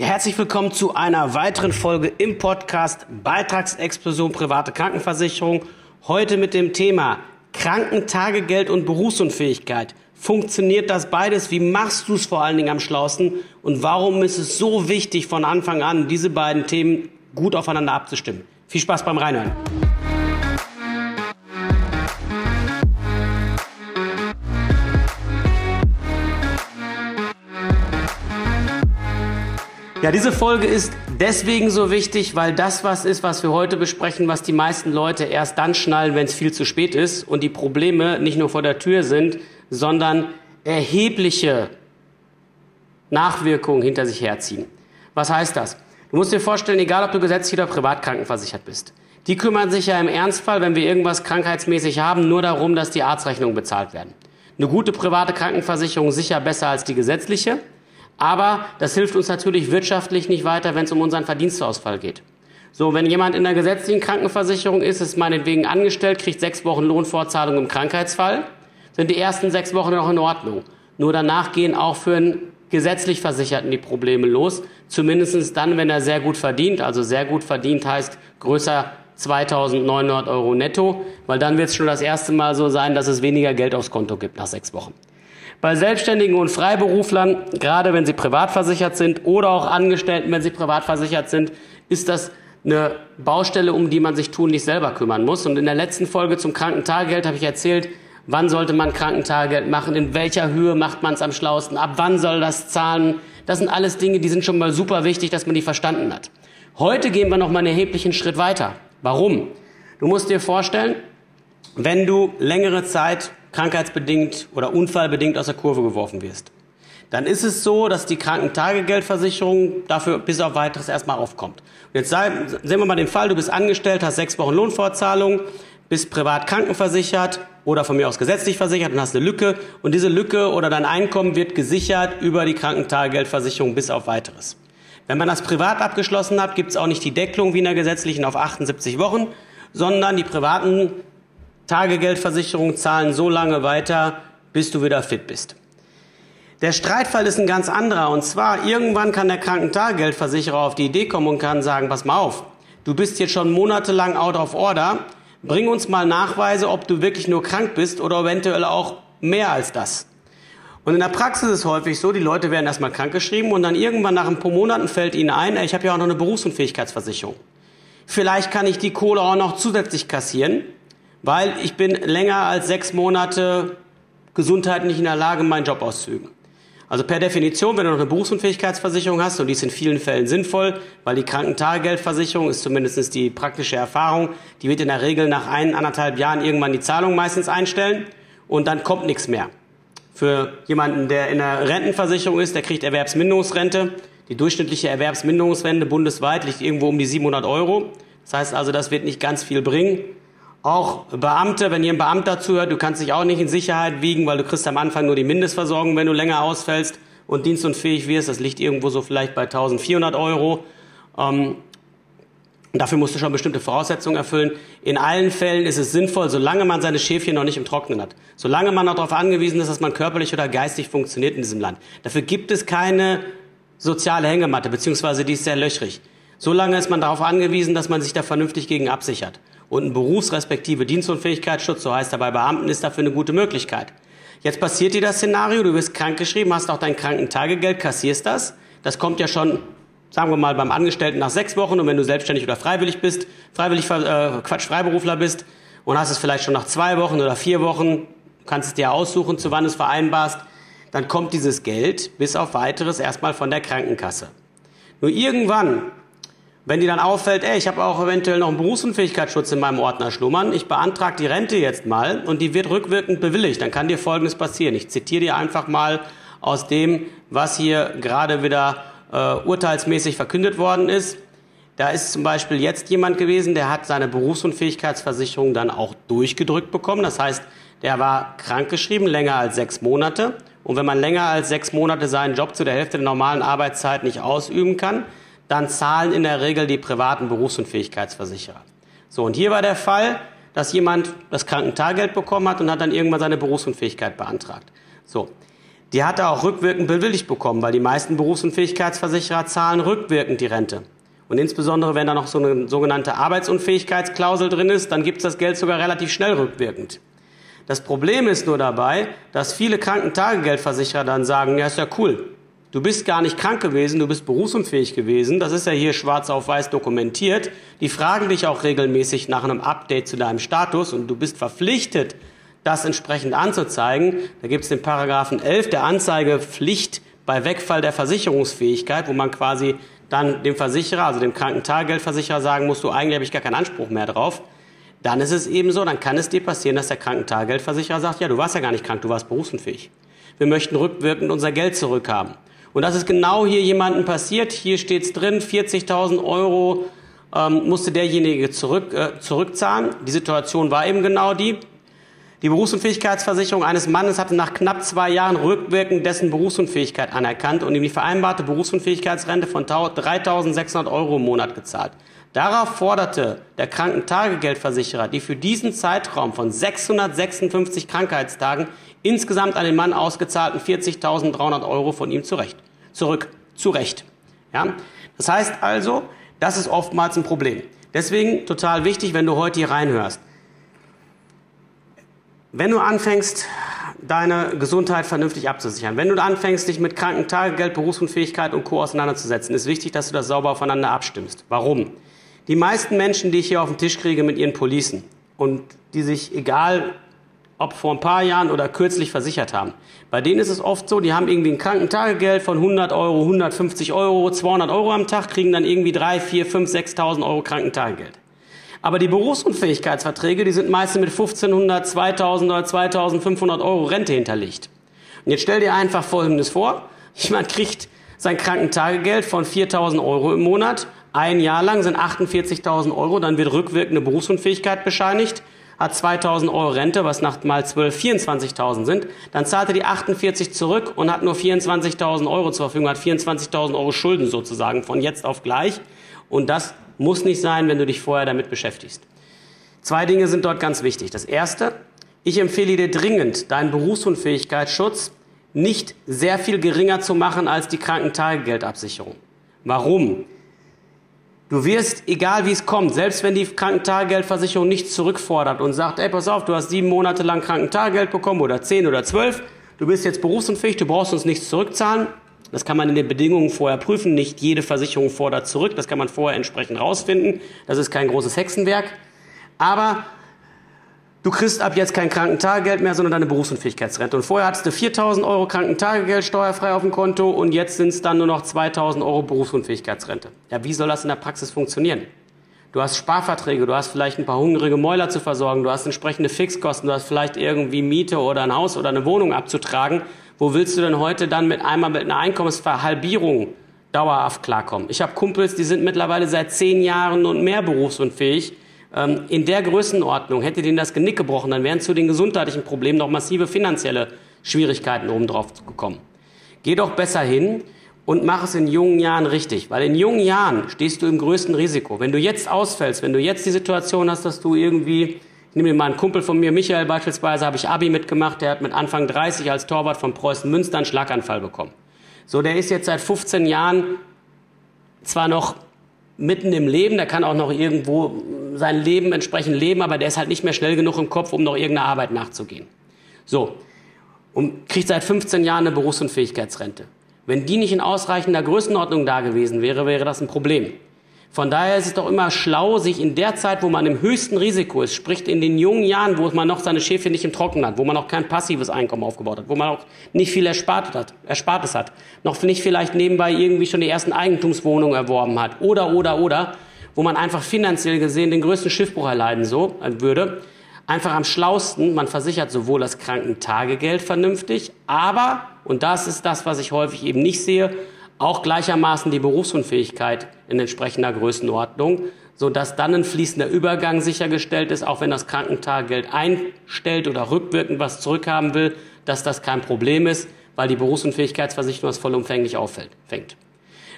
Ja, herzlich willkommen zu einer weiteren Folge im Podcast Beitragsexplosion private Krankenversicherung. Heute mit dem Thema Krankentagegeld und Berufsunfähigkeit. Funktioniert das beides? Wie machst du es vor allen Dingen am schlausten? Und warum ist es so wichtig, von Anfang an diese beiden Themen gut aufeinander abzustimmen? Viel Spaß beim Reinhören. Ja, diese Folge ist deswegen so wichtig, weil das was ist, was wir heute besprechen, was die meisten Leute erst dann schnallen, wenn es viel zu spät ist und die Probleme nicht nur vor der Tür sind, sondern erhebliche Nachwirkungen hinter sich herziehen. Was heißt das? Du musst dir vorstellen, egal ob du gesetzlich oder privat krankenversichert bist. Die kümmern sich ja im Ernstfall, wenn wir irgendwas krankheitsmäßig haben, nur darum, dass die Arztrechnungen bezahlt werden. Eine gute private Krankenversicherung sicher besser als die gesetzliche. Aber das hilft uns natürlich wirtschaftlich nicht weiter, wenn es um unseren Verdienstausfall geht. So, wenn jemand in der gesetzlichen Krankenversicherung ist, ist meinetwegen angestellt, kriegt sechs Wochen Lohnfortzahlung im Krankheitsfall, sind die ersten sechs Wochen noch in Ordnung. Nur danach gehen auch für einen gesetzlich Versicherten die Probleme los. Zumindest dann, wenn er sehr gut verdient. Also sehr gut verdient heißt größer 2900 Euro netto, weil dann wird es schon das erste Mal so sein, dass es weniger Geld aufs Konto gibt nach sechs Wochen. Bei Selbstständigen und Freiberuflern, gerade wenn sie privat versichert sind oder auch Angestellten, wenn sie privat versichert sind, ist das eine Baustelle, um die man sich tunlich selber kümmern muss. Und in der letzten Folge zum Krankentagegeld habe ich erzählt, wann sollte man Krankentagegeld machen, in welcher Höhe macht man es am schlausten, ab wann soll das zahlen. Das sind alles Dinge, die sind schon mal super wichtig, dass man die verstanden hat. Heute gehen wir noch mal einen erheblichen Schritt weiter. Warum? Du musst dir vorstellen, wenn du längere Zeit krankheitsbedingt oder unfallbedingt aus der Kurve geworfen wirst, dann ist es so, dass die Krankentagegeldversicherung dafür bis auf weiteres erstmal aufkommt. Und jetzt sehen wir mal den Fall, du bist angestellt, hast sechs Wochen Lohnfortzahlung, bist privat krankenversichert oder von mir aus gesetzlich versichert und hast eine Lücke. Und diese Lücke oder dein Einkommen wird gesichert über die Krankentagegeldversicherung bis auf weiteres. Wenn man das privat abgeschlossen hat, gibt es auch nicht die Deckelung wie in der gesetzlichen auf 78 Wochen, sondern die privaten Tagegeldversicherungen zahlen so lange weiter, bis du wieder fit bist. Der Streitfall ist ein ganz anderer. Und zwar, irgendwann kann der Krankentagegeldversicherer auf die Idee kommen und kann sagen, pass mal auf, du bist jetzt schon monatelang out of order. Bring uns mal Nachweise, ob du wirklich nur krank bist oder eventuell auch mehr als das. Und in der Praxis ist es häufig so, die Leute werden erstmal krankgeschrieben und dann irgendwann nach ein paar Monaten fällt ihnen ein, ich habe ja auch noch eine Berufsunfähigkeitsversicherung. Vielleicht kann ich die Kohle auch noch zusätzlich kassieren weil ich bin länger als sechs Monate gesundheitlich in der Lage, meinen Job auszuüben. Also per Definition, wenn du noch eine Berufsunfähigkeitsversicherung hast, und die ist in vielen Fällen sinnvoll, weil die Krankentagegeldversicherung ist zumindest die praktische Erfahrung, die wird in der Regel nach ein, anderthalb Jahren irgendwann die Zahlung meistens einstellen und dann kommt nichts mehr. Für jemanden, der in der Rentenversicherung ist, der kriegt Erwerbsminderungsrente. Die durchschnittliche Erwerbsminderungsrente bundesweit liegt irgendwo um die 700 Euro. Das heißt also, das wird nicht ganz viel bringen. Auch Beamte, wenn ihr ein Beamter zuhört, du kannst dich auch nicht in Sicherheit wiegen, weil du kriegst am Anfang nur die Mindestversorgung, wenn du länger ausfällst und dienstunfähig wirst. Das liegt irgendwo so vielleicht bei 1400 Euro. Ähm, dafür musst du schon bestimmte Voraussetzungen erfüllen. In allen Fällen ist es sinnvoll, solange man seine Schäfchen noch nicht im Trocknen hat. Solange man noch darauf angewiesen ist, dass man körperlich oder geistig funktioniert in diesem Land. Dafür gibt es keine soziale Hängematte, beziehungsweise die ist sehr löchrig. Solange ist man darauf angewiesen, dass man sich da vernünftig gegen absichert. Und ein berufsrespektive Dienstunfähigkeitsschutz, so heißt er bei Beamten, ist dafür eine gute Möglichkeit. Jetzt passiert dir das Szenario, du wirst krankgeschrieben, hast auch dein Krankentagegeld, kassierst das. Das kommt ja schon, sagen wir mal, beim Angestellten nach sechs Wochen und wenn du selbstständig oder freiwillig bist, freiwillig, äh, Quatsch, Freiberufler bist und hast es vielleicht schon nach zwei Wochen oder vier Wochen, kannst es dir aussuchen, zu wann es vereinbarst, dann kommt dieses Geld bis auf weiteres erstmal von der Krankenkasse. Nur irgendwann wenn dir dann auffällt, ey, ich habe auch eventuell noch einen Berufsunfähigkeitsschutz in meinem Ordner schlummern, ich beantrage die Rente jetzt mal und die wird rückwirkend bewilligt, dann kann dir Folgendes passieren. Ich zitiere dir einfach mal aus dem, was hier gerade wieder äh, urteilsmäßig verkündet worden ist. Da ist zum Beispiel jetzt jemand gewesen, der hat seine Berufsunfähigkeitsversicherung dann auch durchgedrückt bekommen. Das heißt, der war krankgeschrieben länger als sechs Monate. Und wenn man länger als sechs Monate seinen Job zu der Hälfte der normalen Arbeitszeit nicht ausüben kann, dann zahlen in der Regel die privaten Berufsunfähigkeitsversicherer. So, und hier war der Fall, dass jemand das Krankentageld bekommen hat und hat dann irgendwann seine Berufsunfähigkeit beantragt. So. die hat er auch rückwirkend bewilligt bekommen, weil die meisten Berufsunfähigkeitsversicherer zahlen rückwirkend die Rente. Und insbesondere, wenn da noch so eine sogenannte Arbeitsunfähigkeitsklausel drin ist, dann gibt es das Geld sogar relativ schnell rückwirkend. Das Problem ist nur dabei, dass viele Krankentagegeldversicherer dann sagen, ja, ist ja cool, du bist gar nicht krank gewesen, du bist berufsunfähig gewesen, das ist ja hier schwarz auf weiß dokumentiert. Die fragen dich auch regelmäßig nach einem Update zu deinem Status und du bist verpflichtet, das entsprechend anzuzeigen. Da gibt es den Paragraphen 11 der Anzeigepflicht bei Wegfall der Versicherungsfähigkeit, wo man quasi dann dem Versicherer, also dem Krankentagegeldversicherer sagen muss, du eigentlich habe ich gar keinen Anspruch mehr drauf. Dann ist es eben so, dann kann es dir passieren, dass der Krankentagegeldversicherer sagt, ja, du warst ja gar nicht krank, du warst berufsunfähig. Wir möchten rückwirkend unser Geld zurückhaben. Und das ist genau hier jemandem passiert. Hier steht es drin, 40.000 Euro ähm, musste derjenige zurück, äh, zurückzahlen. Die Situation war eben genau die. Die Berufsunfähigkeitsversicherung eines Mannes hatte nach knapp zwei Jahren rückwirkend dessen Berufsunfähigkeit anerkannt und ihm die vereinbarte Berufsunfähigkeitsrente von 3.600 Euro im Monat gezahlt. Darauf forderte der Krankentagegeldversicherer die für diesen Zeitraum von 656 Krankheitstagen insgesamt an den Mann ausgezahlten 40.300 Euro von ihm zurecht, zurück. Zurecht. Ja? Das heißt also, das ist oftmals ein Problem. Deswegen total wichtig, wenn du heute hier reinhörst. Wenn du anfängst, deine Gesundheit vernünftig abzusichern, wenn du anfängst, dich mit Krankentagegeld, Berufsunfähigkeit und Co. auseinanderzusetzen, ist wichtig, dass du das sauber aufeinander abstimmst. Warum? Die meisten Menschen, die ich hier auf den Tisch kriege mit ihren Policen und die sich, egal ob vor ein paar Jahren oder kürzlich versichert haben, bei denen ist es oft so, die haben irgendwie ein Krankentagegeld von 100 Euro, 150 Euro, 200 Euro am Tag, kriegen dann irgendwie 3, 4, 5, 6.000 Euro Krankentagegeld. Aber die Berufsunfähigkeitsverträge, die sind meistens mit 1500, 2000 oder 2500 Euro Rente hinterlegt. Und jetzt stell dir einfach Folgendes vor. Jemand kriegt sein Krankentagegeld von 4000 Euro im Monat. Ein Jahr lang sind 48.000 Euro. Dann wird rückwirkende Berufsunfähigkeit bescheinigt. Hat 2000 Euro Rente, was nach mal 12 24.000 sind. Dann zahlt er die 48 zurück und hat nur 24.000 Euro zur Verfügung, hat 24.000 Euro Schulden sozusagen von jetzt auf gleich. Und das muss nicht sein, wenn du dich vorher damit beschäftigst. Zwei Dinge sind dort ganz wichtig. Das erste, ich empfehle dir dringend, deinen Berufsunfähigkeitsschutz nicht sehr viel geringer zu machen als die Krankentagegeldabsicherung. Warum? Du wirst, egal wie es kommt, selbst wenn die Krankentagegeldversicherung nichts zurückfordert und sagt, ey, pass auf, du hast sieben Monate lang Krankentagegeld bekommen oder zehn oder zwölf, du bist jetzt berufsunfähig, du brauchst uns nichts zurückzahlen, das kann man in den Bedingungen vorher prüfen. Nicht jede Versicherung fordert zurück. Das kann man vorher entsprechend rausfinden. Das ist kein großes Hexenwerk. Aber du kriegst ab jetzt kein Krankentagegeld mehr, sondern deine Berufsunfähigkeitsrente. Und vorher hattest du 4.000 Euro Krankentagegeld steuerfrei auf dem Konto und jetzt sind es dann nur noch 2.000 Euro Berufsunfähigkeitsrente. Ja, wie soll das in der Praxis funktionieren? Du hast Sparverträge, du hast vielleicht ein paar hungrige Mäuler zu versorgen, du hast entsprechende Fixkosten, du hast vielleicht irgendwie Miete oder ein Haus oder eine Wohnung abzutragen. Wo willst du denn heute dann mit einmal mit einer Einkommensverhalbierung dauerhaft klarkommen? Ich habe Kumpels, die sind mittlerweile seit zehn Jahren und mehr berufsunfähig. Ähm, in der Größenordnung hätte denen das Genick gebrochen, dann wären zu den gesundheitlichen Problemen noch massive finanzielle Schwierigkeiten obendrauf gekommen. Geh doch besser hin und mach es in jungen Jahren richtig, weil in jungen Jahren stehst du im größten Risiko. Wenn du jetzt ausfällst, wenn du jetzt die Situation hast, dass du irgendwie ich nehme mal einen Kumpel von mir, Michael beispielsweise, habe ich Abi mitgemacht, der hat mit Anfang 30 als Torwart von Preußen Münster einen Schlaganfall bekommen. So, der ist jetzt seit 15 Jahren zwar noch mitten im Leben, der kann auch noch irgendwo sein Leben entsprechend leben, aber der ist halt nicht mehr schnell genug im Kopf, um noch irgendeiner Arbeit nachzugehen. So, und kriegt seit 15 Jahren eine Berufsunfähigkeitsrente. Wenn die nicht in ausreichender Größenordnung da gewesen wäre, wäre das ein Problem. Von daher ist es doch immer schlau, sich in der Zeit, wo man im höchsten Risiko ist, sprich in den jungen Jahren, wo man noch seine Schäfchen nicht im Trocken hat, wo man noch kein passives Einkommen aufgebaut hat, wo man auch nicht viel erspart hat, Erspartes hat, noch nicht vielleicht nebenbei irgendwie schon die ersten Eigentumswohnungen erworben hat oder, oder, oder, wo man einfach finanziell gesehen den größten Schiffbruch erleiden so, äh, würde, einfach am schlausten, man versichert sowohl das Krankentagegeld vernünftig, aber, und das ist das, was ich häufig eben nicht sehe, auch gleichermaßen die Berufsunfähigkeit in entsprechender Größenordnung, sodass dann ein fließender Übergang sichergestellt ist, auch wenn das Krankentagegeld einstellt oder rückwirkend was zurückhaben will, dass das kein Problem ist, weil die Berufsunfähigkeitsversicherung das vollumfänglich auffängt.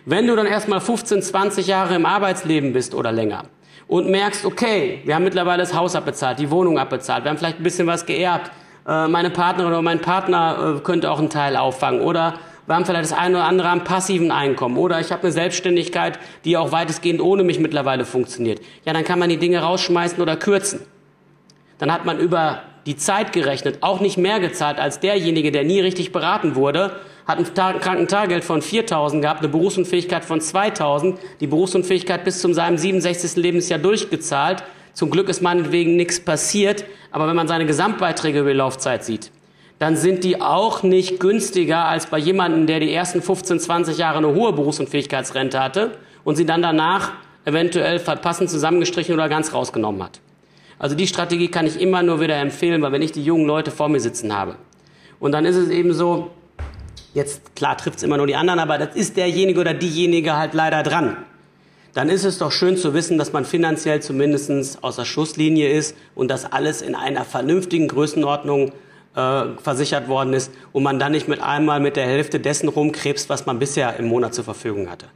Wenn du dann erstmal 15, 20 Jahre im Arbeitsleben bist oder länger und merkst, okay, wir haben mittlerweile das Haus abbezahlt, die Wohnung abbezahlt, wir haben vielleicht ein bisschen was geerbt, äh, meine Partnerin oder mein Partner äh, könnte auch einen Teil auffangen. Oder wir haben vielleicht das eine oder andere am passiven Einkommen. Oder ich habe eine Selbstständigkeit, die auch weitestgehend ohne mich mittlerweile funktioniert. Ja, dann kann man die Dinge rausschmeißen oder kürzen. Dann hat man über die Zeit gerechnet auch nicht mehr gezahlt als derjenige, der nie richtig beraten wurde, hat ein Krankentagegeld von 4.000 gehabt, eine Berufsunfähigkeit von 2.000, die Berufsunfähigkeit bis zum seinem 67. Lebensjahr durchgezahlt. Zum Glück ist meinetwegen nichts passiert, aber wenn man seine Gesamtbeiträge über die Laufzeit sieht, dann sind die auch nicht günstiger als bei jemandem, der die ersten 15, 20 Jahre eine hohe Berufsunfähigkeitsrente hatte und sie dann danach eventuell passend zusammengestrichen oder ganz rausgenommen hat. Also die Strategie kann ich immer nur wieder empfehlen, weil wenn ich die jungen Leute vor mir sitzen habe. Und dann ist es eben so, jetzt klar trifft es immer nur die anderen, aber das ist derjenige oder diejenige halt leider dran. Dann ist es doch schön zu wissen, dass man finanziell zumindest aus der Schusslinie ist und dass alles in einer vernünftigen Größenordnung äh, versichert worden ist und man dann nicht mit einmal mit der Hälfte dessen rumkrebst, was man bisher im Monat zur Verfügung hatte.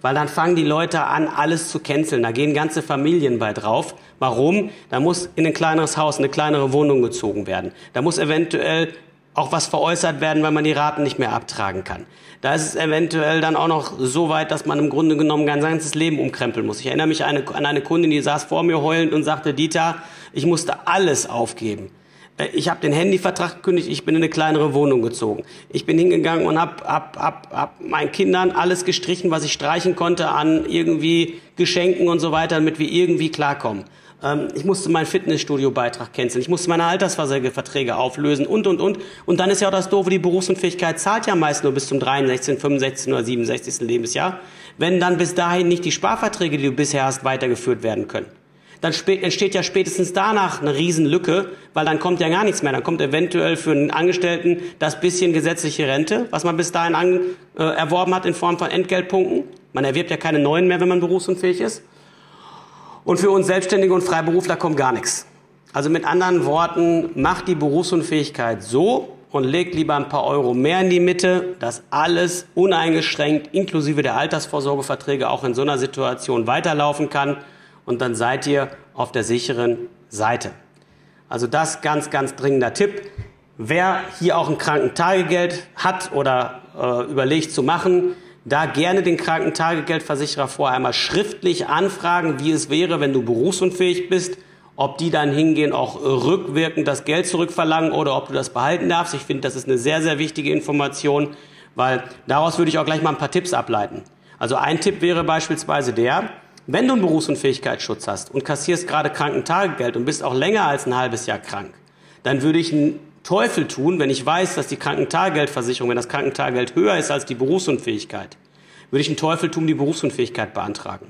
Weil dann fangen die Leute an, alles zu canceln. Da gehen ganze Familien bei drauf. Warum? Da muss in ein kleineres Haus, eine kleinere Wohnung gezogen werden. Da muss eventuell auch was veräußert werden, weil man die Raten nicht mehr abtragen kann. Da ist es eventuell dann auch noch so weit, dass man im Grunde genommen sein ganzes Leben umkrempeln muss. Ich erinnere mich an eine, an eine Kundin, die saß vor mir heulend und sagte, Dieter, ich musste alles aufgeben. Äh, ich habe den Handyvertrag gekündigt, ich bin in eine kleinere Wohnung gezogen. Ich bin hingegangen und habe hab, hab, hab meinen Kindern alles gestrichen, was ich streichen konnte an irgendwie Geschenken und so weiter, damit wir irgendwie klarkommen. Ähm, ich musste meinen Fitnessstudio-Beitrag canceln, ich musste meine Altersverträge auflösen und, und, und. Und dann ist ja auch das Doofe, die Berufsunfähigkeit zahlt ja meist nur bis zum 63., 65. oder 67. Lebensjahr, wenn dann bis dahin nicht die Sparverträge, die du bisher hast, weitergeführt werden können dann entsteht ja spätestens danach eine Riesenlücke, weil dann kommt ja gar nichts mehr. Dann kommt eventuell für einen Angestellten das bisschen gesetzliche Rente, was man bis dahin an, äh, erworben hat in Form von Entgeltpunkten. Man erwirbt ja keine neuen mehr, wenn man berufsunfähig ist. Und für uns Selbstständige und Freiberufler kommt gar nichts. Also mit anderen Worten, macht die Berufsunfähigkeit so und legt lieber ein paar Euro mehr in die Mitte, dass alles uneingeschränkt inklusive der Altersvorsorgeverträge auch in so einer Situation weiterlaufen kann und dann seid ihr auf der sicheren Seite. Also das ganz, ganz dringender Tipp. Wer hier auch ein Krankentagegeld hat oder äh, überlegt zu machen, da gerne den Krankentagegeldversicherer vorher einmal schriftlich anfragen, wie es wäre, wenn du berufsunfähig bist, ob die dann hingehen, auch rückwirkend das Geld zurückverlangen oder ob du das behalten darfst. Ich finde, das ist eine sehr, sehr wichtige Information, weil daraus würde ich auch gleich mal ein paar Tipps ableiten. Also ein Tipp wäre beispielsweise der, wenn du einen Berufsunfähigkeitsschutz hast und kassierst gerade Krankentagegeld und bist auch länger als ein halbes Jahr krank, dann würde ich einen Teufel tun, wenn ich weiß, dass die Krankentagegeldversicherung, wenn das Krankentagegeld höher ist als die Berufsunfähigkeit, würde ich einen Teufel tun, die Berufsunfähigkeit beantragen.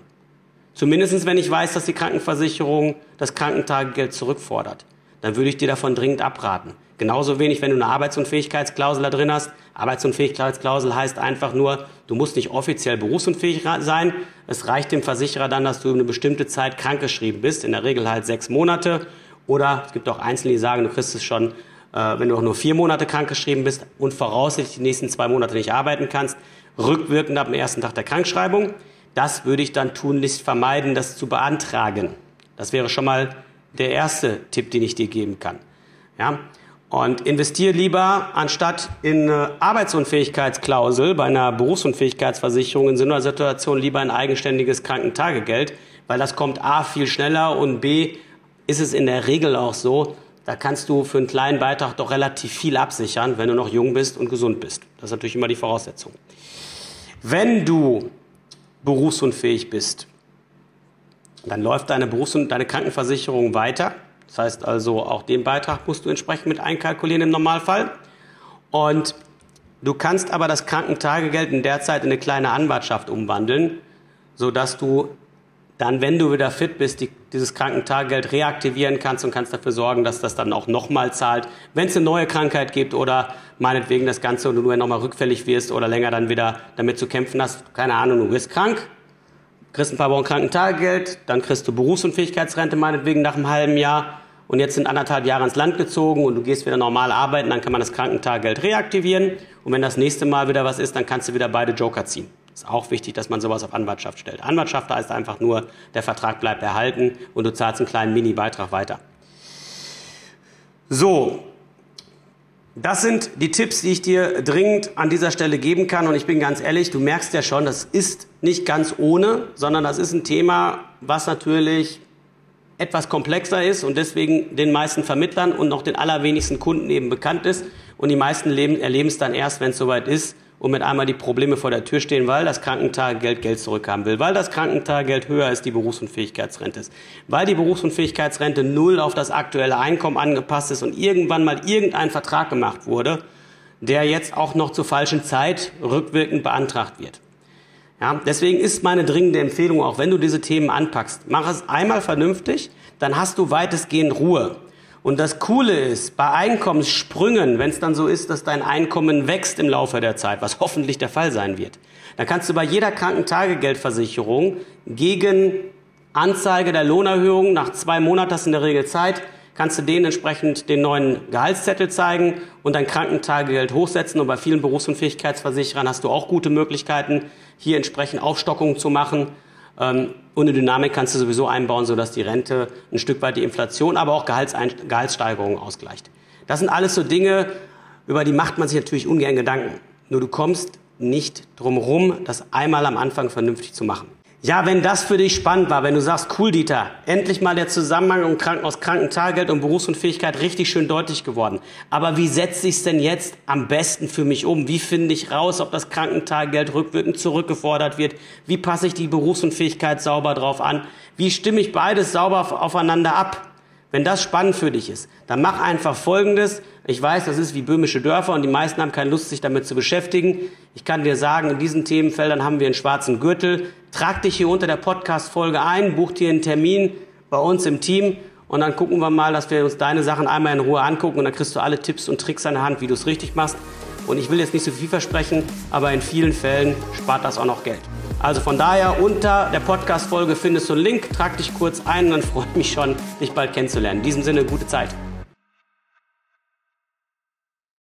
Zumindest wenn ich weiß, dass die Krankenversicherung das Krankentagegeld zurückfordert. Dann würde ich dir davon dringend abraten. Genauso wenig, wenn du eine Arbeitsunfähigkeitsklausel da drin hast. Arbeitsunfähigkeitsklausel heißt einfach nur, du musst nicht offiziell berufsunfähig sein. Es reicht dem Versicherer dann, dass du eine bestimmte Zeit krankgeschrieben bist, in der Regel halt sechs Monate. Oder es gibt auch Einzelne, die sagen, du kriegst es schon, äh, wenn du auch nur vier Monate krankgeschrieben bist und voraussichtlich die nächsten zwei Monate nicht arbeiten kannst, rückwirkend ab dem ersten Tag der Krankschreibung. Das würde ich dann tunlichst vermeiden, das zu beantragen. Das wäre schon mal der erste Tipp, den ich dir geben kann. Ja? Und investiere lieber anstatt in eine Arbeitsunfähigkeitsklausel bei einer Berufsunfähigkeitsversicherung in so einer Situation lieber ein eigenständiges Krankentagegeld, weil das kommt A viel schneller und B ist es in der Regel auch so, da kannst du für einen kleinen Beitrag doch relativ viel absichern, wenn du noch jung bist und gesund bist. Das ist natürlich immer die Voraussetzung. Wenn du berufsunfähig bist, dann läuft deine Berufs- und deine Krankenversicherung weiter das heißt also, auch den Beitrag musst du entsprechend mit einkalkulieren im Normalfall. Und du kannst aber das Krankentagegeld in der Zeit in eine kleine Anwartschaft umwandeln, sodass du dann, wenn du wieder fit bist, die, dieses Krankentagegeld reaktivieren kannst und kannst dafür sorgen, dass das dann auch nochmal zahlt, wenn es eine neue Krankheit gibt oder meinetwegen das Ganze und du nur nochmal rückfällig wirst oder länger dann wieder damit zu kämpfen hast. Keine Ahnung, du bist krank, kriegst ein paar Wochen Krankentagegeld, dann kriegst du Berufsunfähigkeitsrente meinetwegen nach einem halben Jahr und jetzt sind anderthalb Jahre ins Land gezogen und du gehst wieder normal arbeiten, dann kann man das Krankentagegeld reaktivieren. Und wenn das nächste Mal wieder was ist, dann kannst du wieder beide Joker ziehen. Ist auch wichtig, dass man sowas auf Anwartschaft stellt. Anwartschaft heißt einfach nur, der Vertrag bleibt erhalten und du zahlst einen kleinen Mini-Beitrag weiter. So, Das sind die Tipps, die ich dir dringend an dieser Stelle geben kann. Und ich bin ganz ehrlich, du merkst ja schon, das ist nicht ganz ohne, sondern das ist ein Thema, was natürlich etwas komplexer ist und deswegen den meisten Vermittlern und noch den allerwenigsten Kunden eben bekannt ist. Und die meisten erleben es dann erst, wenn es soweit ist und mit einmal die Probleme vor der Tür stehen, weil das Krankentagegeld Geld zurückhaben will, weil das Krankentagegeld höher ist, die Berufsunfähigkeitsrente ist, weil die Berufsunfähigkeitsrente null auf das aktuelle Einkommen angepasst ist und irgendwann mal irgendein Vertrag gemacht wurde, der jetzt auch noch zur falschen Zeit rückwirkend beantragt wird. Ja, deswegen ist meine dringende Empfehlung, auch wenn du diese Themen anpackst, mach es einmal vernünftig, dann hast du weitestgehend Ruhe. Und das Coole ist, bei Einkommenssprüngen, wenn es dann so ist, dass dein Einkommen wächst im Laufe der Zeit, was hoffentlich der Fall sein wird, dann kannst du bei jeder Krankentagegeldversicherung gegen Anzeige der Lohnerhöhung, nach zwei Monaten du in der Regel Zeit, kannst du denen entsprechend den neuen Gehaltszettel zeigen und dein Krankentagegeld hochsetzen. Und bei vielen Berufsunfähigkeitsversicherern hast du auch gute Möglichkeiten, hier entsprechend Aufstockungen zu machen. Ähm, und eine Dynamik kannst du sowieso einbauen, sodass die Rente ein Stück weit die Inflation, aber auch Gehaltssteigerungen ausgleicht. Das sind alles so Dinge, über die macht man sich natürlich ungern Gedanken. Nur du kommst nicht drum rum, das einmal am Anfang vernünftig zu machen. Ja, wenn das für dich spannend war, wenn du sagst, cool, Dieter, endlich mal der Zusammenhang aus Krankentagegeld und Berufsunfähigkeit richtig schön deutlich geworden. Aber wie setze ich es denn jetzt am besten für mich um? Wie finde ich raus, ob das Krankentagegeld rückwirkend zurückgefordert wird? Wie passe ich die Berufsunfähigkeit sauber drauf an? Wie stimme ich beides sauber aufeinander ab? Wenn das spannend für dich ist, dann mach einfach Folgendes. Ich weiß, das ist wie böhmische Dörfer und die meisten haben keine Lust, sich damit zu beschäftigen. Ich kann dir sagen, in diesen Themenfeldern haben wir einen schwarzen Gürtel. Trag dich hier unter der Podcast-Folge ein, buch dir einen Termin bei uns im Team und dann gucken wir mal, dass wir uns deine Sachen einmal in Ruhe angucken und dann kriegst du alle Tipps und Tricks an der Hand, wie du es richtig machst. Und ich will jetzt nicht so viel versprechen, aber in vielen Fällen spart das auch noch Geld. Also von daher unter der Podcast-Folge findest du einen Link, trag dich kurz ein und dann freue ich mich schon, dich bald kennenzulernen. In diesem Sinne, gute Zeit.